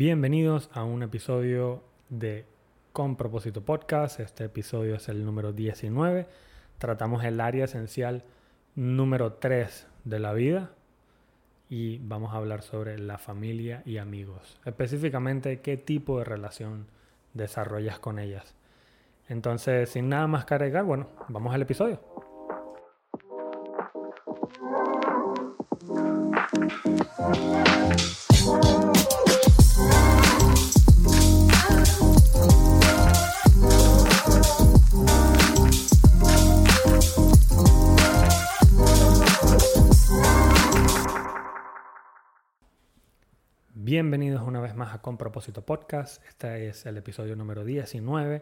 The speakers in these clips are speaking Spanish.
Bienvenidos a un episodio de Con propósito podcast. Este episodio es el número 19. Tratamos el área esencial número 3 de la vida y vamos a hablar sobre la familia y amigos. Específicamente qué tipo de relación desarrollas con ellas. Entonces, sin nada más que bueno, vamos al episodio. Vez más a Con Propósito Podcast. Este es el episodio número 19.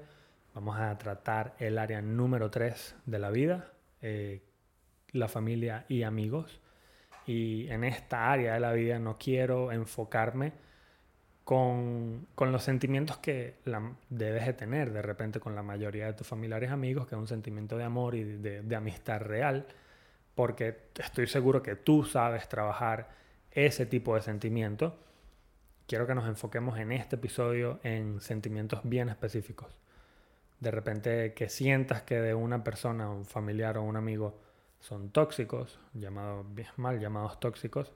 Vamos a tratar el área número 3 de la vida, eh, la familia y amigos. Y en esta área de la vida no quiero enfocarme con, los sentimientos que debes de tener de repente con la mayoría de tus familiares amigos, que es un sentimiento de amor y de, de amistad real, porque estoy seguro que tú sabes trabajar ese tipo de sentimiento quiero que nos enfoquemos en este episodio en sentimientos bien específicos. De repente que sientas que de una persona, un familiar o un amigo son tóxicos, llamados mal llamados tóxicos,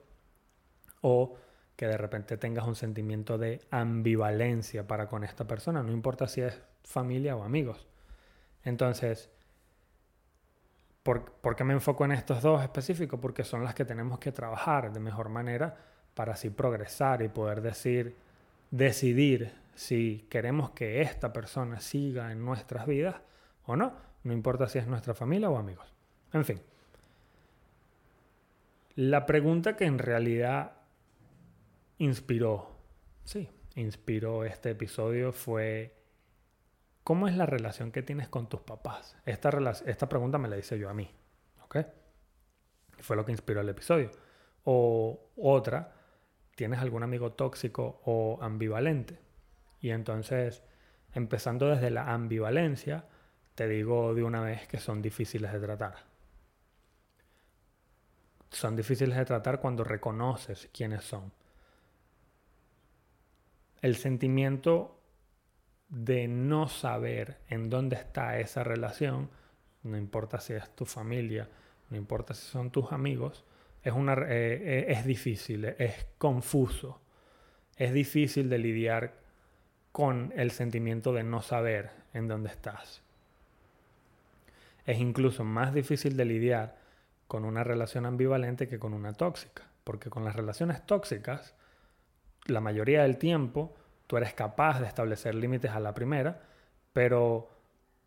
o que de repente tengas un sentimiento de ambivalencia para con esta persona, no importa si es familia o amigos. Entonces, ¿por, ¿por qué me enfoco en estos dos específicos? Porque son las que tenemos que trabajar de mejor manera para así progresar y poder decir, decidir si queremos que esta persona siga en nuestras vidas o no, no importa si es nuestra familia o amigos. En fin, la pregunta que en realidad inspiró, sí, inspiró este episodio fue, ¿cómo es la relación que tienes con tus papás? Esta, esta pregunta me la hice yo a mí, ¿ok? Fue lo que inspiró el episodio. O otra, tienes algún amigo tóxico o ambivalente. Y entonces, empezando desde la ambivalencia, te digo de una vez que son difíciles de tratar. Son difíciles de tratar cuando reconoces quiénes son. El sentimiento de no saber en dónde está esa relación, no importa si es tu familia, no importa si son tus amigos, es, una, eh, eh, es difícil, es confuso, es difícil de lidiar con el sentimiento de no saber en dónde estás. Es incluso más difícil de lidiar con una relación ambivalente que con una tóxica, porque con las relaciones tóxicas, la mayoría del tiempo tú eres capaz de establecer límites a la primera, pero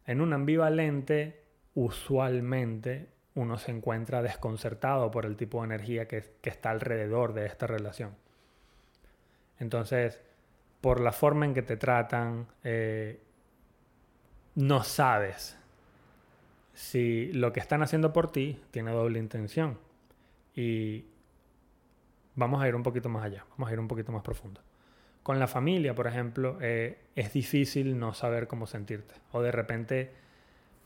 en un ambivalente usualmente uno se encuentra desconcertado por el tipo de energía que, está alrededor de esta relación. Entonces, por la forma en que te tratan, eh, no sabes si lo que están haciendo por ti tiene doble intención. Y vamos a ir un poquito más allá, vamos a ir un poquito más profundo. Con la familia, por ejemplo, eh, es difícil no saber cómo sentirte. O de repente,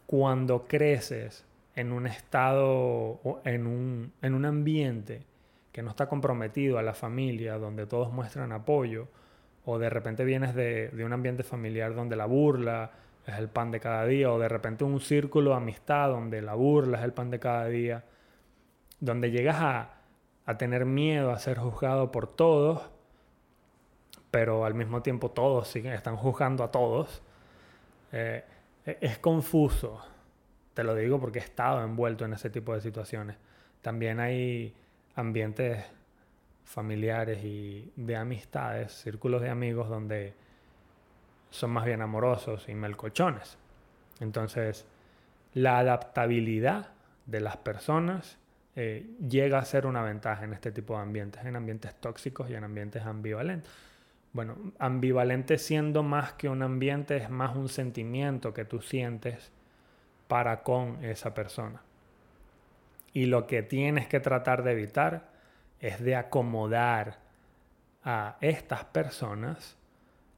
cuando creces en un estado, en un, en un ambiente que no está comprometido a la familia, donde todos muestran apoyo, o de repente vienes de, un ambiente familiar donde la burla es el pan de cada día, o de repente un círculo de amistad donde la burla es el pan de cada día, donde llegas a, tener miedo a ser juzgado por todos, pero al mismo tiempo todos siguen, están juzgando a todos, eh, es confuso te lo digo porque he estado envuelto en ese tipo de situaciones. También hay ambientes familiares y de amistades, círculos de amigos donde son más bien amorosos y melcochones. Entonces, la adaptabilidad de las personas eh, llega a ser una ventaja en este tipo de ambientes, en ambientes tóxicos y en ambientes ambivalentes. Bueno, ambivalente siendo más que un ambiente, es más un sentimiento que tú sientes para con esa persona. Y lo que tienes que tratar de evitar es de acomodar a estas personas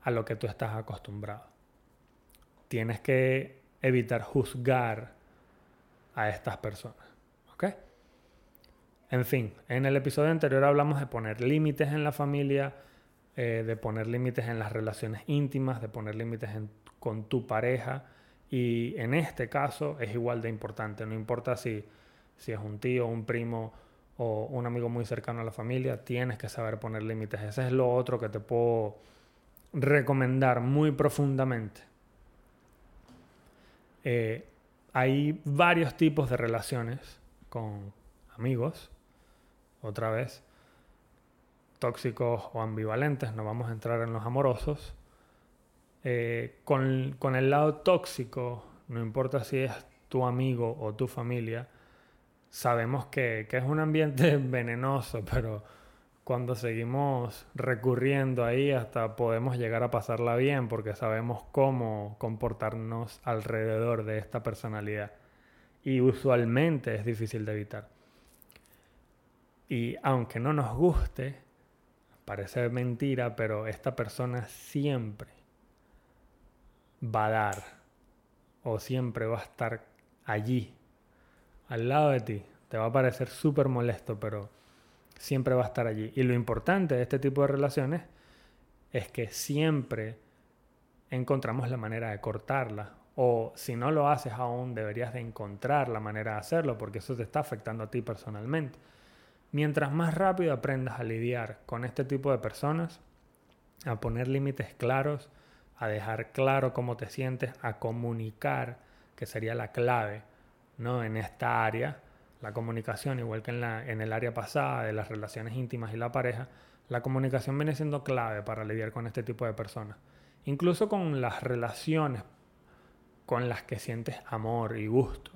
a lo que tú estás acostumbrado. Tienes que evitar juzgar a estas personas. ¿Ok? En fin, en el episodio anterior hablamos de poner límites en la familia, eh, de poner límites en las relaciones íntimas, de poner límites con tu pareja. Y en este caso es igual de importante, no importa si, si es un tío, un primo o un amigo muy cercano a la familia, tienes que saber poner límites. Ese es lo otro que te puedo recomendar muy profundamente. Eh, hay varios tipos de relaciones con amigos, otra vez, tóxicos o ambivalentes, no vamos a entrar en los amorosos. Eh, con, el lado tóxico, no importa si es tu amigo o tu familia, sabemos que es un ambiente venenoso, pero cuando seguimos recurriendo ahí hasta podemos llegar a pasarla bien porque sabemos cómo comportarnos alrededor de esta personalidad. Y usualmente es difícil de evitar. Y aunque no nos guste, parece mentira, pero esta persona siempre va a dar o siempre va a estar allí, al lado de ti. Te va a parecer súper molesto, pero siempre va a estar allí. Y lo importante de este tipo de relaciones es que siempre encontramos la manera de cortarla. O si no lo haces aún, deberías de encontrar la manera de hacerlo, porque eso te está afectando a ti personalmente. Mientras más rápido aprendas a lidiar con este tipo de personas, a poner límites claros, a dejar claro cómo te sientes, a comunicar, que sería la clave ¿no? en esta área, la comunicación, igual que en, la, en el área pasada de las relaciones íntimas y la pareja, la comunicación viene siendo clave para lidiar con este tipo de personas. Incluso con las relaciones con las que sientes amor y gusto.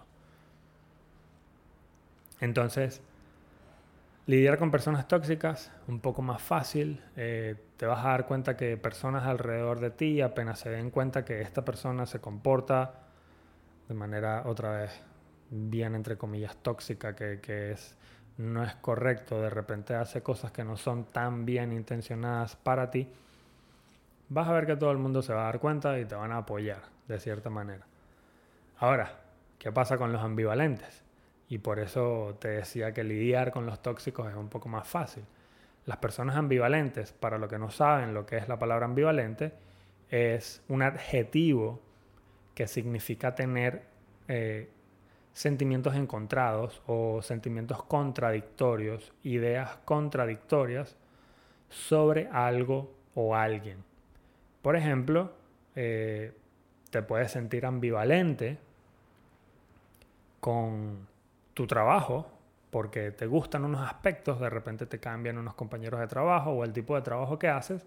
Entonces, lidiar con personas tóxicas, un poco más fácil. Eh, te vas a dar cuenta que personas alrededor de ti apenas se den cuenta que esta persona se comporta de manera otra vez bien, entre comillas, tóxica, que, que es, no es correcto, de repente hace cosas que no son tan bien intencionadas para ti, vas a ver que todo el mundo se va a dar cuenta y te van a apoyar, de cierta manera. Ahora, ¿qué pasa con los ambivalentes? Y por eso te decía que lidiar con los tóxicos es un poco más fácil. Las personas ambivalentes, para lo que no saben lo que es la palabra ambivalente, es un adjetivo que significa tener eh, sentimientos encontrados o sentimientos contradictorios, ideas contradictorias sobre algo o alguien. Por ejemplo, eh, te puedes sentir ambivalente con tu trabajo porque te gustan unos aspectos, de repente te cambian unos compañeros de trabajo o el tipo de trabajo que haces,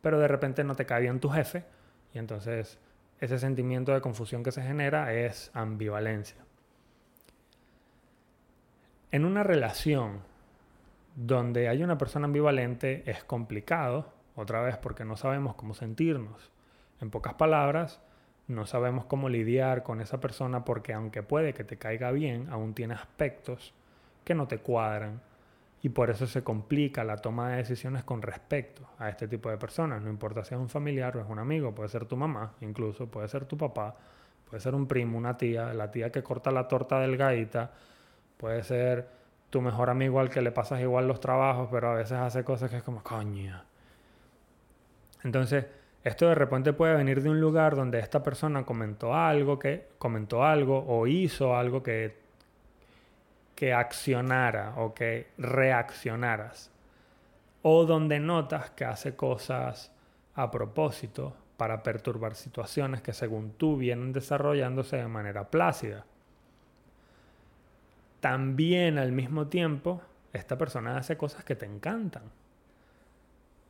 pero de repente no te cae bien tu jefe y entonces ese sentimiento de confusión que se genera es ambivalencia. En una relación donde hay una persona ambivalente es complicado, otra vez porque no sabemos cómo sentirnos. En pocas palabras, no sabemos cómo lidiar con esa persona porque aunque puede que te caiga bien, aún tiene aspectos que no te cuadran y por eso se complica la toma de decisiones con respecto a este tipo de personas. No importa si es un familiar o es un amigo, puede ser tu mamá, incluso puede ser tu papá, puede ser un primo, una tía, la tía que corta la torta delgadita, Puede ser tu mejor amigo al que le pasas igual los trabajos, pero a veces hace cosas que es como, coño. Entonces, esto de repente puede venir de un lugar donde esta persona comentó algo que comentó algo o hizo algo que que accionara o que reaccionaras o donde notas que hace cosas a propósito para perturbar situaciones que según tú vienen desarrollándose de manera plácida también al mismo tiempo esta persona hace cosas que te encantan.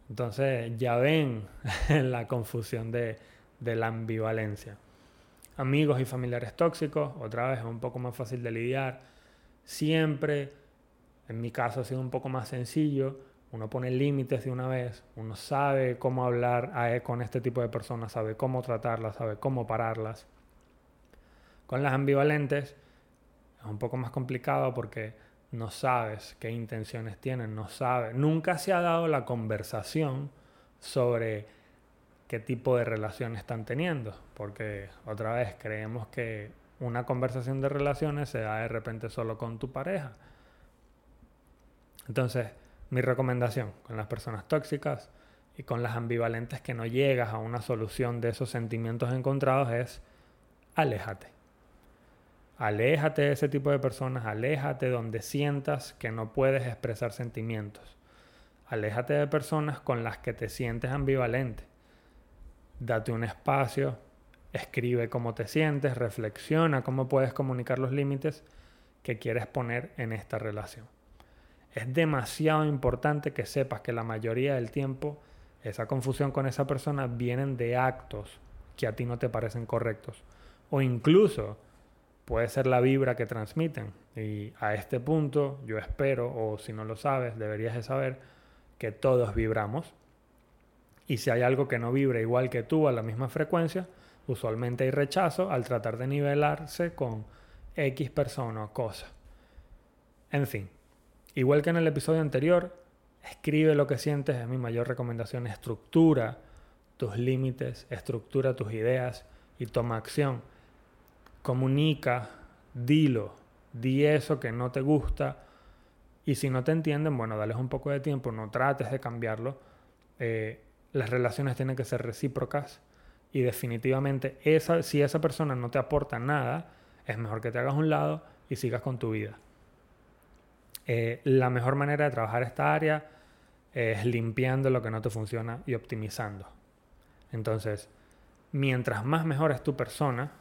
Entonces ya ven la confusión de, la ambivalencia. Amigos y familiares tóxicos, otra vez es un poco más fácil de lidiar. Siempre, en mi caso ha sido un poco más sencillo. Uno pone límites de una vez, uno sabe cómo hablar e, con este tipo de personas, sabe cómo tratarlas, sabe cómo pararlas. Con las ambivalentes, es un poco más complicado porque no sabes qué intenciones tienen, no sabes. Nunca se ha dado la conversación sobre qué tipo de relación están teniendo, porque otra vez creemos que una conversación de relaciones se da de repente solo con tu pareja. Entonces, mi recomendación con las personas tóxicas y con las ambivalentes que no llegas a una solución de esos sentimientos encontrados es aléjate. Aléjate de ese tipo de personas, aléjate donde sientas que no puedes expresar sentimientos. Aléjate de personas con las que te sientes ambivalente. Date un espacio, escribe cómo te sientes, reflexiona cómo puedes comunicar los límites que quieres poner en esta relación. Es demasiado importante que sepas que la mayoría del tiempo esa confusión con esa persona vienen de actos que a ti no te parecen correctos. O incluso puede ser la vibra que transmiten. Y a este punto yo espero, o si no lo sabes, deberías de saber que todos vibramos. Y si hay algo que no vibra igual que tú a la misma frecuencia, usualmente hay rechazo al tratar de nivelarse con X persona o cosa. En fin, igual que en el episodio anterior, escribe lo que sientes, es mi mayor recomendación. Estructura tus límites, estructura tus ideas y toma acción. Comunica, dilo, di eso que no te gusta. Y si no te entienden, bueno, dales un poco de tiempo, no trates de cambiarlo. Eh, las relaciones tienen que ser recíprocas y definitivamente esa, si esa persona no te aporta nada, es mejor que te hagas un lado y sigas con tu vida. Eh, la mejor manera de trabajar esta área es limpiando lo que no te funciona y optimizando. Entonces, mientras más mejores tu persona,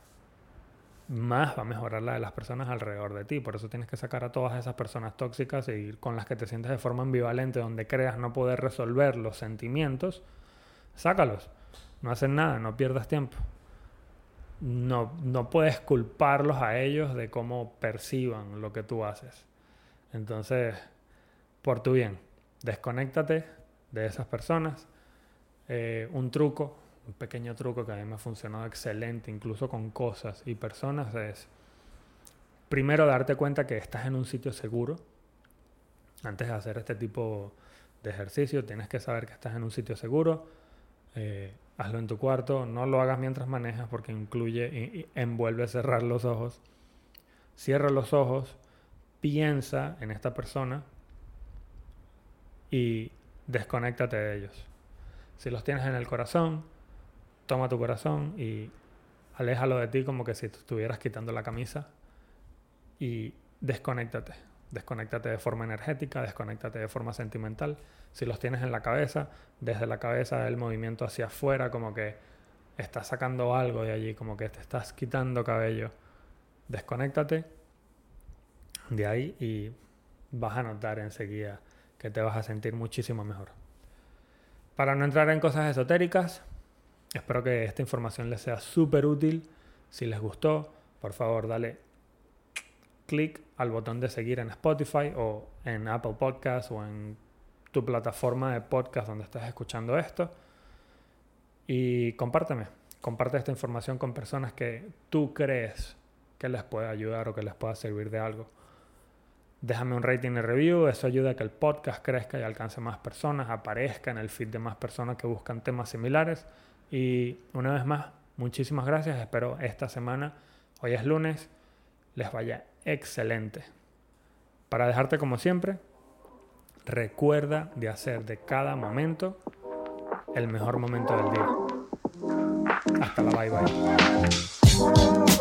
más va a mejorar la de las personas alrededor de ti. Por eso tienes que sacar a todas esas personas tóxicas y con las que te sientes de forma ambivalente, donde creas no poder resolver los sentimientos, sácalos. No hacen nada, no pierdas tiempo. No, no puedes culparlos a ellos de cómo perciban lo que tú haces. Entonces, por tu bien, desconéctate de esas personas. Eh, un truco, un pequeño truco que a mí me ha funcionado excelente, incluso con cosas y personas, es primero darte cuenta que estás en un sitio seguro. Antes de hacer este tipo de ejercicio, tienes que saber que estás en un sitio seguro. Eh, hazlo en tu cuarto, no lo hagas mientras manejas porque incluye y envuelve cerrar los ojos. Cierra los ojos piensa en esta persona y desconéctate de ellos. Si los tienes en el corazón, toma tu corazón y aléjalo de ti como que si estuvieras quitando la camisa y desconéctate. Desconéctate de forma energética, desconéctate de forma sentimental. Si los tienes en la cabeza, desde la cabeza el movimiento hacia afuera, como que estás sacando algo de allí, como que te estás quitando cabello. Desconéctate de ahí y vas a notar enseguida que te vas a sentir muchísimo mejor. Para no entrar en cosas esotéricas, espero que esta información les sea súper útil. Si les gustó, por favor, dale clic al botón de seguir en Spotify o en Apple Podcasts o en tu plataforma de podcast donde estás escuchando esto. Y compárteme, comparte esta información con personas que tú crees que les pueda ayudar o que les pueda servir de algo. Déjame un rating y review, eso ayuda a que el podcast crezca y alcance más personas, aparezca en el feed de más personas que buscan temas similares. Y una vez más, muchísimas gracias. Espero esta semana, hoy es lunes, les vaya excelente. Para dejarte como siempre, recuerda de hacer de cada momento el mejor momento del día. Hasta la bye bye.